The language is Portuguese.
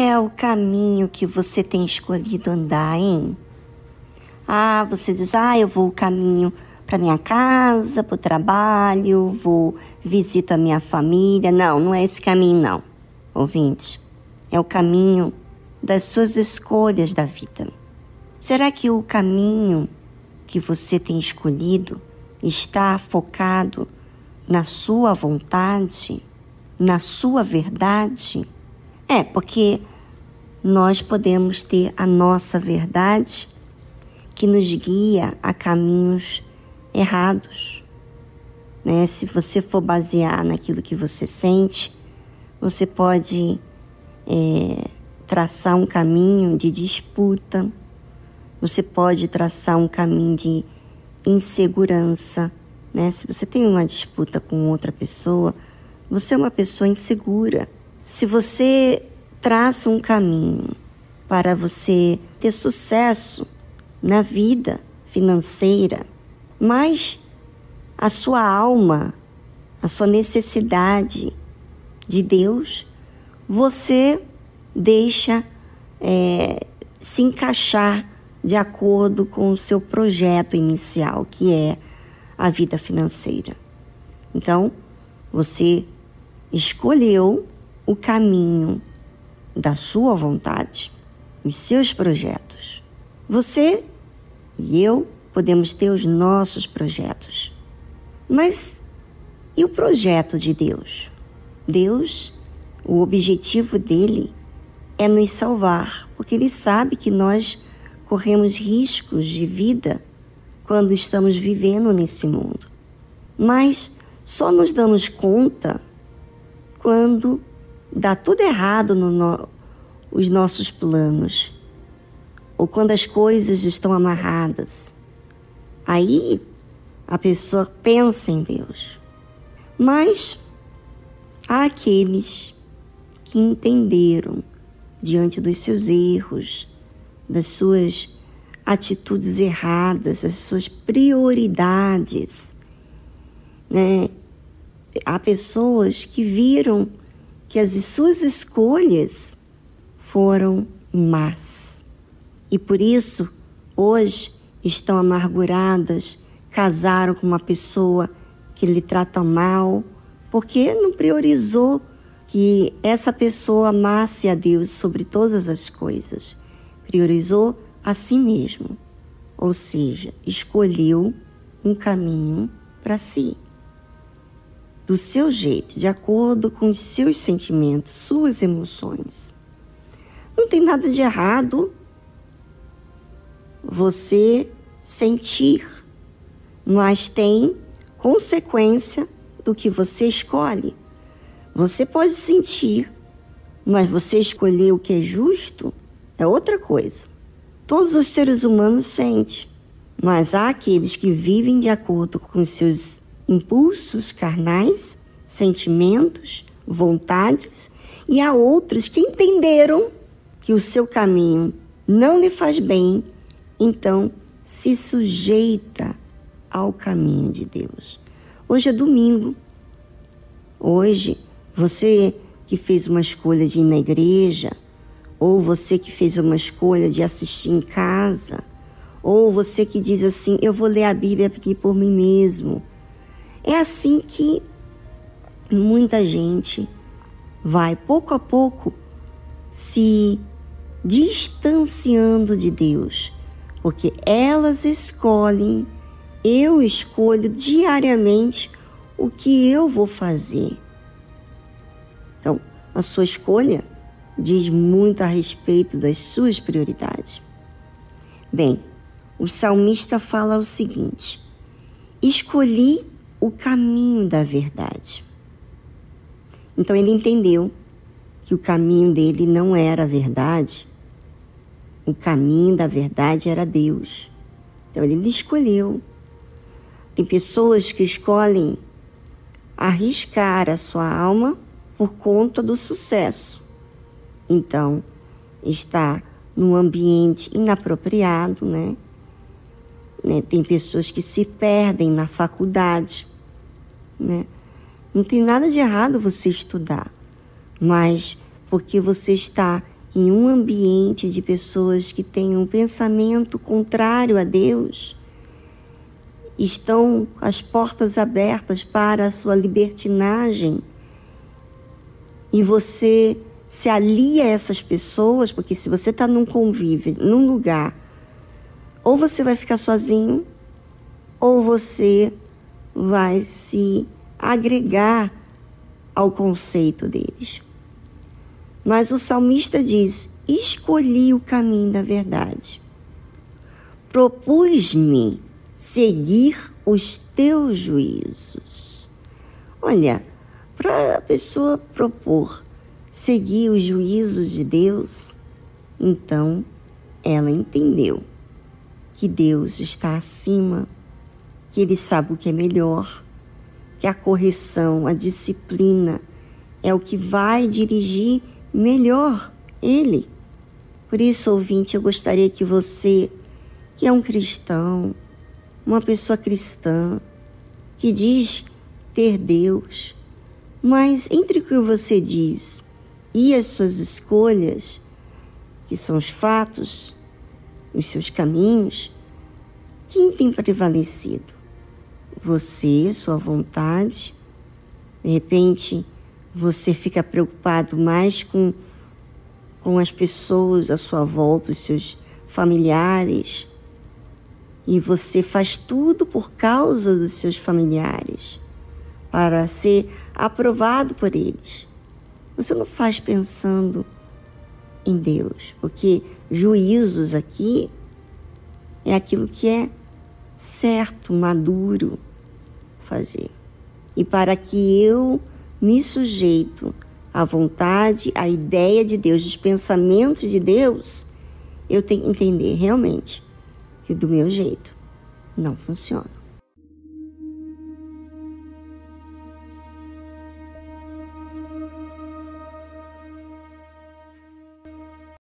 é o caminho que você tem escolhido andar, hein? Ah, você diz, ah, eu vou o caminho para minha casa, para o trabalho, vou visito a minha família. Não, não é esse caminho, não, ouvinte. É o caminho das suas escolhas da vida. Será que o caminho que você tem escolhido está focado na sua vontade, na sua verdade? É, porque nós podemos ter a nossa verdade que nos guia a caminhos errados. Né? Se você for basear naquilo que você sente, você pode é, traçar um caminho de disputa, você pode traçar um caminho de insegurança. Né? Se você tem uma disputa com outra pessoa, você é uma pessoa insegura. Se você traça um caminho para você ter sucesso na vida financeira, mas a sua alma, a sua necessidade de Deus, você deixa é, se encaixar de acordo com o seu projeto inicial, que é a vida financeira. Então, você escolheu o caminho da sua vontade, os seus projetos. Você e eu podemos ter os nossos projetos. Mas e o projeto de Deus? Deus, o objetivo dele é nos salvar, porque ele sabe que nós corremos riscos de vida quando estamos vivendo nesse mundo. Mas só nos damos conta quando dá tudo errado nos no, os nossos planos, ou quando as coisas estão amarradas. Aí a pessoa pensa em Deus. Mas há aqueles que entenderam diante dos seus erros, das suas atitudes erradas, das suas prioridades. Né? Há pessoas que viram que as suas escolhas foram más. E por isso, hoje, estão amarguradas, casaram com uma pessoa que lhe trata mal, porque não priorizou que essa pessoa amasse a Deus sobre todas as coisas. Priorizou a si mesmo, ou seja, escolheu um caminho para si. Do seu jeito, de acordo com os seus sentimentos, suas emoções. Não tem nada de errado você sentir, mas tem consequência do que você escolhe. Você pode sentir, mas você escolher o que é justo é outra coisa. Todos os seres humanos sentem, mas há aqueles que vivem de acordo com seus impulsos carnais, sentimentos, vontades, e há outros que entenderam que o seu caminho não lhe faz bem então, se sujeita ao caminho de Deus. Hoje é domingo. Hoje, você que fez uma escolha de ir na igreja, ou você que fez uma escolha de assistir em casa, ou você que diz assim: Eu vou ler a Bíblia aqui por mim mesmo. É assim que muita gente vai pouco a pouco se distanciando de Deus porque elas escolhem, eu escolho diariamente o que eu vou fazer. Então, a sua escolha diz muito a respeito das suas prioridades. Bem, o salmista fala o seguinte: escolhi o caminho da verdade. Então ele entendeu que o caminho dele não era a verdade, o caminho da verdade era Deus. Então ele escolheu. Tem pessoas que escolhem arriscar a sua alma por conta do sucesso. Então, está num ambiente inapropriado, né? né? Tem pessoas que se perdem na faculdade, né? Não tem nada de errado você estudar, mas porque você está em um ambiente de pessoas que têm um pensamento contrário a Deus, estão as portas abertas para a sua libertinagem e você se alia a essas pessoas, porque se você está num convívio, num lugar, ou você vai ficar sozinho, ou você vai se agregar ao conceito deles. Mas o salmista diz: Escolhi o caminho da verdade. Propus-me seguir os teus juízos. Olha, para a pessoa propor seguir os juízos de Deus, então ela entendeu que Deus está acima, que Ele sabe o que é melhor, que a correção, a disciplina é o que vai dirigir melhor Ele. Por isso, ouvinte, eu gostaria que você, que é um cristão, uma pessoa cristã, que diz ter Deus, mas entre o que você diz e as suas escolhas, que são os fatos, os seus caminhos, quem tem prevalecido? Você, sua vontade? De repente, você fica preocupado mais com, com as pessoas à sua volta, os seus familiares, e você faz tudo por causa dos seus familiares para ser aprovado por eles. Você não faz pensando em Deus, porque juízos aqui é aquilo que é certo, maduro fazer. E para que eu me sujeito à vontade, à ideia de Deus, dos pensamentos de Deus, eu tenho que entender realmente que do meu jeito não funciona.